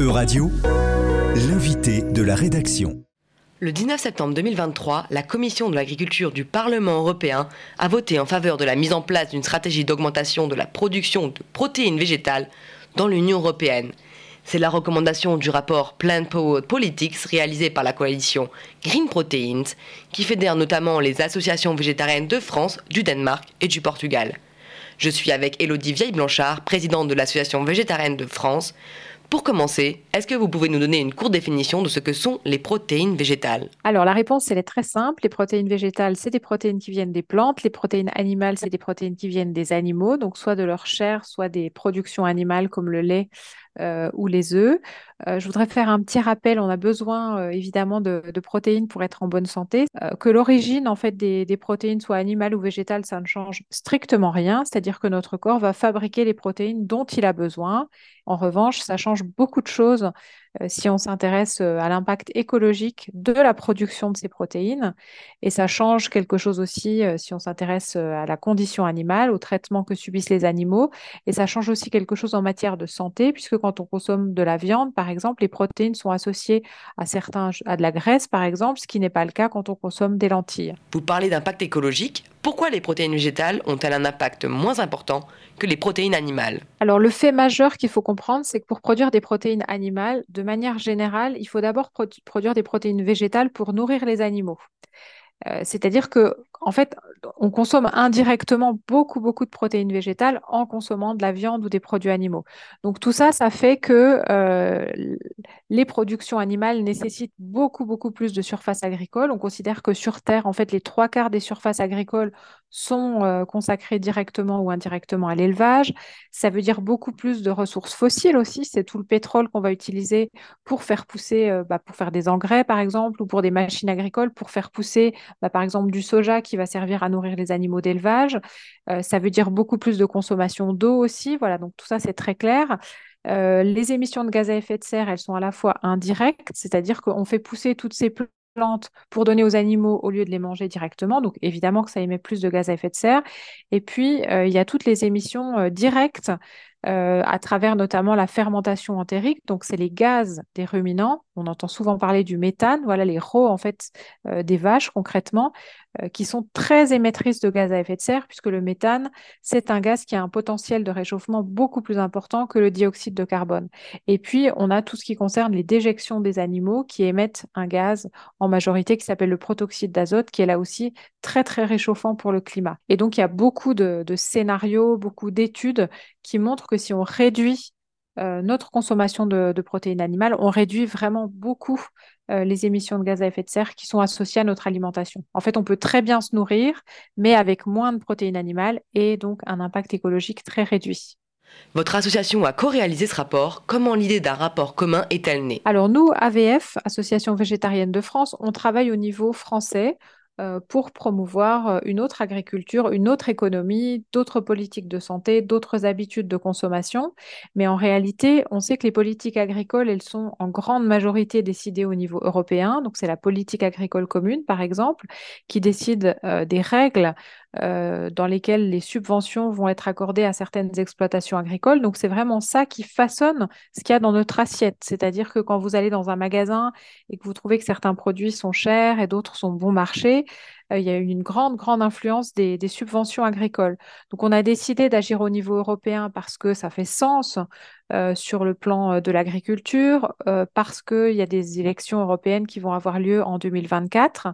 Euradio, l'invité de la rédaction. Le 19 septembre 2023, la Commission de l'agriculture du Parlement européen a voté en faveur de la mise en place d'une stratégie d'augmentation de la production de protéines végétales dans l'Union européenne. C'est la recommandation du rapport Plant Power Politics réalisé par la coalition Green Proteins, qui fédère notamment les associations végétariennes de France, du Danemark et du Portugal. Je suis avec Elodie Vieille-Blanchard, présidente de l'Association végétarienne de France. Pour commencer, est-ce que vous pouvez nous donner une courte définition de ce que sont les protéines végétales? Alors la réponse, elle est très simple. Les protéines végétales, c'est des protéines qui viennent des plantes. Les protéines animales, c'est des protéines qui viennent des animaux, donc soit de leur chair, soit des productions animales comme le lait euh, ou les œufs. Euh, je voudrais faire un petit rappel. On a besoin euh, évidemment de, protéines pour être en bonne santé. que l'origine en fait des, protéines soit animale ou végétale, ça ne change strictement rien. C'est-à-dire que notre corps va fabriquer les protéines dont il a besoin. En revanche, ça change beaucoup de choses si on s'intéresse euh, à l'impact écologique de la production de ces protéines. Et ça change quelque chose aussi euh, si on s'intéresse à la condition animale, au traitement que subissent les animaux. Et ça change aussi quelque chose en matière de santé, puisque quand on consomme de la viande, par exemple, les protéines sont associées à, certains, à de la graisse, par exemple, ce qui n'est pas le cas quand on consomme des lentilles. Vous parlez d'impact écologique. Pourquoi les protéines végétales ont-elles un impact moins important que les protéines animales? Alors le fait majeur qu'il faut comprendre, c'est que pour produire des protéines animales, de manière générale, il faut d'abord produire des protéines végétales pour nourrir les animaux. Euh, c'est-à-dire que, en fait, on consomme indirectement beaucoup, beaucoup de protéines végétales en consommant de la viande ou des produits animaux. Donc tout ça, ça fait que euh, les productions animales nécessitent beaucoup, beaucoup plus de surface agricole. On considère que sur Terre, en fait, les trois quarts des surfaces agricoles sont euh, consacrées directement ou indirectement à l'élevage. Ça veut dire beaucoup plus de ressources fossiles aussi. C'est tout le pétrole qu'on va utiliser pour faire pousser, bah, pour faire des engrais, par exemple, ou pour des machines agricoles, pour faire pousser bah, par exemple du soja qui va servir à nourrir les animaux d'élevage. Euh, ça veut dire beaucoup plus de consommation d'eau aussi. Voilà, donc tout ça, c'est très clair. Euh, les émissions de gaz à effet de serre, elles sont à la fois indirectes, c'est-à-dire qu'on fait pousser toutes ces plantes pour donner aux animaux au lieu de les manger directement. Donc évidemment que ça émet plus de gaz à effet de serre. Et puis, euh, il y a toutes les émissions directes à travers notamment la fermentation entérique. Donc, c'est les gaz des ruminants. On entend souvent parler du méthane. Voilà les rots en fait des vaches concrètement. Euh, qui sont très émettrices de gaz à effet de serre, puisque le méthane, c'est un gaz qui a un potentiel de réchauffement beaucoup plus important que le dioxyde de carbone. Et puis, on a tout ce qui concerne les déjections des animaux qui émettent un gaz en majorité qui s'appelle le protoxyde d'azote, qui est là aussi très, très réchauffant pour le climat. Et donc, il y a beaucoup de, scénarios, beaucoup d'études qui montrent que si on réduit euh, notre consommation de, de, protéines animales, on réduit vraiment beaucoup euh, les émissions de gaz à effet de serre qui sont associées à notre alimentation. En fait, on peut très bien se nourrir, mais avec moins de protéines animales et donc un impact écologique très réduit. Votre association a co-réalisé ce rapport. Comment l'idée d'un rapport commun est-elle née? Alors nous, AVF, Association végétarienne de France, on travaille au niveau français pour promouvoir euh, une autre agriculture, une autre économie, d'autres politiques de santé, d'autres habitudes de consommation. Mais en réalité, on sait que les politiques agricoles, elles sont en grande majorité décidées au niveau européen. Donc c'est la politique agricole commune, par exemple, qui décide euh, des règles euh, dans lesquelles les subventions vont être accordées à certaines exploitations agricoles. Donc c'est vraiment ça qui façonne ce qu'il y a dans notre assiette. C'est-à-dire que quand vous allez dans un magasin et que vous trouvez que certains produits sont chers et d'autres sont bon marché, il y a eu une grande, grande influence des, subventions agricoles. Donc on a décidé d'agir au niveau européen parce que ça fait sens euh, sur le plan de l'agriculture, parce qu'il y a des élections européennes qui vont avoir lieu en 2024.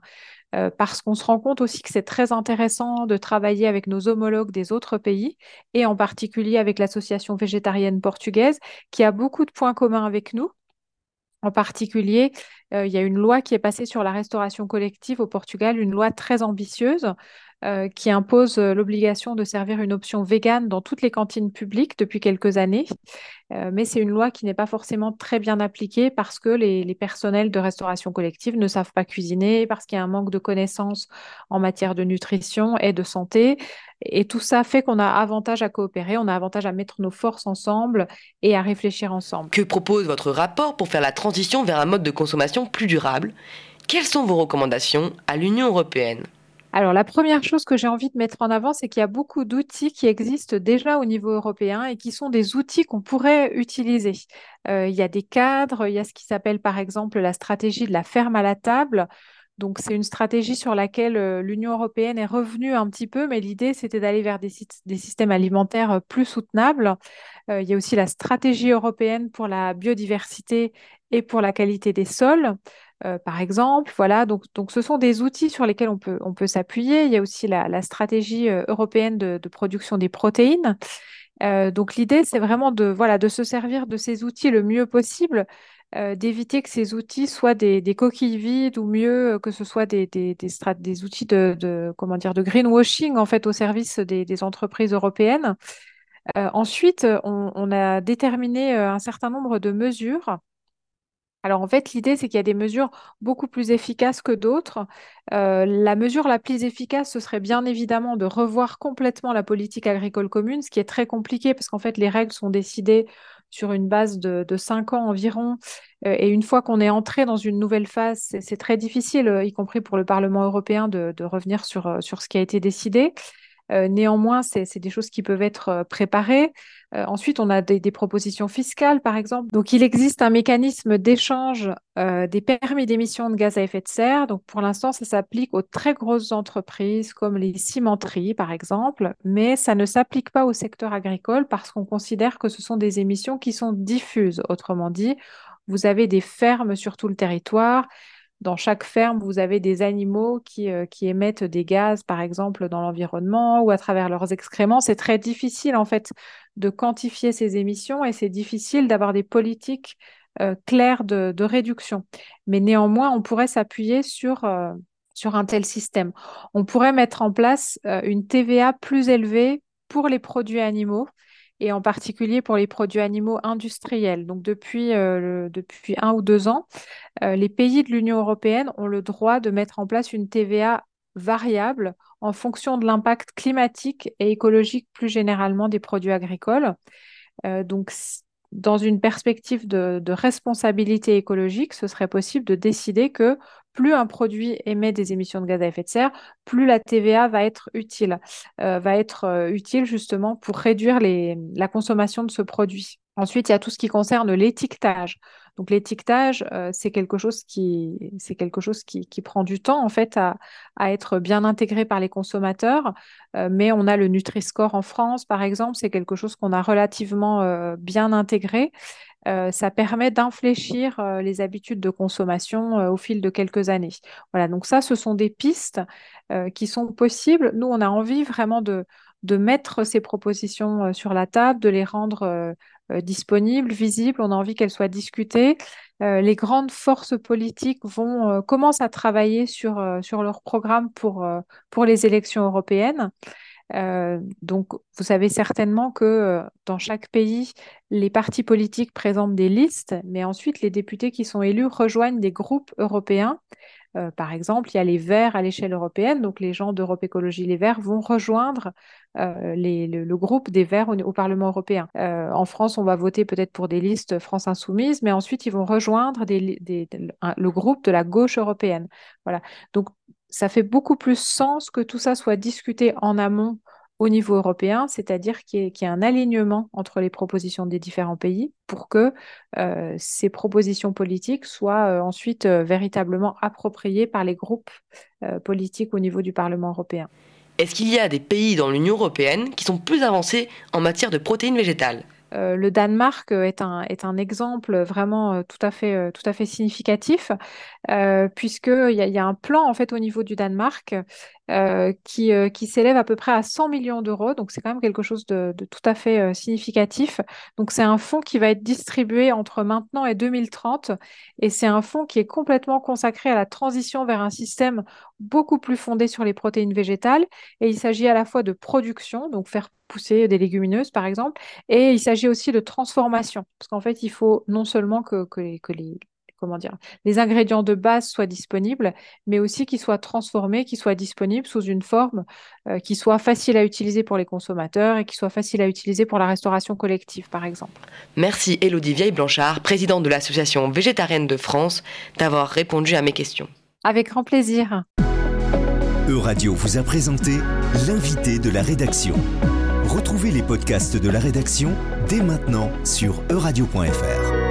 Euh, parce qu'on se rend compte aussi que c'est très intéressant de travailler avec nos homologues des autres pays et en particulier avec l'association végétarienne portugaise qui a beaucoup de points communs avec nous. En particulier, euh, il y a une loi qui est passée sur la restauration collective au Portugal, une loi très ambitieuse euh, qui impose euh, l'obligation de servir une option végane dans toutes les cantines publiques depuis quelques années. Euh, mais c'est une loi qui n'est pas forcément très bien appliquée parce que les, personnels de restauration collective ne savent pas cuisiner, parce qu'il y a un manque de connaissances en matière de nutrition et de santé. Et tout ça fait qu'on a avantage à coopérer, on a avantage à mettre nos forces ensemble et à réfléchir ensemble. Que propose votre rapport pour faire la transition vers un mode de consommation plus durable? Quelles sont vos recommandations à l'Union européenne? Alors, la première chose que j'ai envie de mettre en avant, c'est qu'il y a beaucoup d'outils qui existent déjà au niveau européen et qui sont des outils qu'on pourrait utiliser. Euh, il y a des cadres, il y a ce qui s'appelle par exemple la stratégie de la ferme à la table. Donc, c'est une stratégie sur laquelle euh, l'Union européenne est revenue un petit peu, mais l'idée, c'était d'aller vers des, systèmes alimentaires euh, plus soutenables. il y a aussi la stratégie européenne pour la biodiversité et pour la qualité des sols. Euh, par exemple. Voilà, donc, donc ce sont des outils sur lesquels on peut, on peut s'appuyer. Il y a aussi la, stratégie euh, européenne de, production des protéines. Euh, donc l'idée, c'est vraiment de, de se servir de ces outils le mieux possible, d'éviter que ces outils soient des, coquilles vides ou mieux que ce soit des, outils de, dire, de greenwashing en fait au service des, entreprises européennes. ensuite, on, a déterminé un certain nombre de mesures alors en fait, l'idée, c'est qu'il y a des mesures beaucoup plus efficaces que d'autres. Euh, la mesure la plus efficace, ce serait bien évidemment de revoir complètement la politique agricole commune, ce qui est très compliqué parce qu'en fait, les règles sont décidées sur une base de, cinq ans environ. Euh, et une fois qu'on est entré dans une nouvelle phase, c'est très difficile, y compris pour le Parlement européen, de, revenir sur ce qui a été décidé. Euh, néanmoins, c'est des choses qui peuvent être euh, préparées. Euh, ensuite, on a des, propositions fiscales, par exemple. Donc, il existe un mécanisme d'échange des permis d'émission de gaz à effet de serre. Donc, pour l'instant, ça s'applique aux très grosses entreprises comme les cimenteries, par exemple, mais ça ne s'applique pas au secteur agricole parce qu'on considère que ce sont des émissions qui sont diffuses. Autrement dit, vous avez des fermes sur tout le territoire dans chaque ferme, vous avez des animaux qui, euh, qui émettent des gaz, par exemple, dans l'environnement ou à travers leurs excréments. C'est très difficile, en fait, de quantifier ces émissions et c'est difficile d'avoir des politiques euh, claires de, réduction. Mais néanmoins, on pourrait s'appuyer euh, sur un tel système. On pourrait mettre en place une TVA plus élevée pour les produits animaux et en particulier pour les produits animaux industriels. Donc depuis, depuis un ou deux ans, euh, les pays de l'Union européenne ont le droit de mettre en place une TVA variable en fonction de l'impact climatique et écologique plus généralement des produits agricoles. Euh, donc, dans une perspective de, responsabilité écologique, ce serait possible de décider que plus un produit émet des émissions de gaz à effet de serre, plus la TVA va être utile, euh, va être utile justement pour réduire la consommation de ce produit. Ensuite, il y a tout ce qui concerne l'étiquetage. Donc l'étiquetage, euh, c'est quelque chose qui prend du temps en fait à, être bien intégré par les consommateurs. Euh, mais on a le Nutri-Score en France, par exemple, c'est quelque chose qu'on a relativement euh, bien intégré. Ça permet d'infléchir les habitudes de consommation au fil de quelques années. Voilà, donc ça, ce sont des pistes qui sont possibles. Nous, on a envie vraiment de, mettre ces propositions sur la table, de les rendre euh, disponibles, visibles, on a envie qu'elles soient discutées. Euh, les grandes forces politiques vont euh, commencent à travailler sur, sur leur programme pour les élections européennes. Donc, vous savez certainement que dans chaque pays, les partis politiques présentent des listes, mais ensuite les députés qui sont élus rejoignent des groupes européens euh, par exemple, il y a les Verts à l'échelle européenne, donc les gens d'Europe Écologie Les Verts vont rejoindre euh, le, groupe des Verts au, Parlement européen. Euh, en France, on va voter peut-être pour des listes France Insoumise, mais ensuite ils vont rejoindre le groupe de la gauche européenne. Voilà. Donc ça fait beaucoup plus sens que tout ça soit discuté en amont au niveau européen, c'est-à-dire qu'il y, ait un alignement entre les propositions des différents pays pour que euh, ces propositions politiques soient euh, ensuite euh, véritablement appropriées par les groupes politiques au niveau du Parlement européen. Est-ce qu'il y a des pays dans l'Union européenne qui sont plus avancés en matière de protéines végétales? Le Danemark est un, est exemple vraiment tout, à fait, tout à fait significatif, puisqu'il y, y, a un plan en fait au niveau du Danemark euh, qui, euh, qui s'élève à peu près à 100 millions d'euros. Donc, c'est quand même quelque chose de, tout à fait euh, significatif. Donc, c'est un fonds qui va être distribué entre maintenant et 2030. Et c'est un fonds qui est complètement consacré à la transition vers un système beaucoup plus fondé sur les protéines végétales. Et il s'agit à la fois de production, donc faire pousser des légumineuses, par exemple, et il s'agit aussi de transformation. Parce qu'en fait, il faut non seulement que, que, que les, comment dire, les ingrédients de base soient disponibles, mais aussi qu'ils soient transformés, qu'ils soient disponibles sous une forme euh, qui soit facile à utiliser pour les consommateurs et qui soit facile à utiliser pour la restauration collective, par exemple. Merci Elodie Vieille-Blanchard, présidente de l'Association végétarienne de France, d'avoir répondu à mes questions. Avec grand plaisir. Euradio vous a présenté l'invité de la rédaction. Retrouvez les podcasts de la rédaction dès maintenant sur euradio.fr.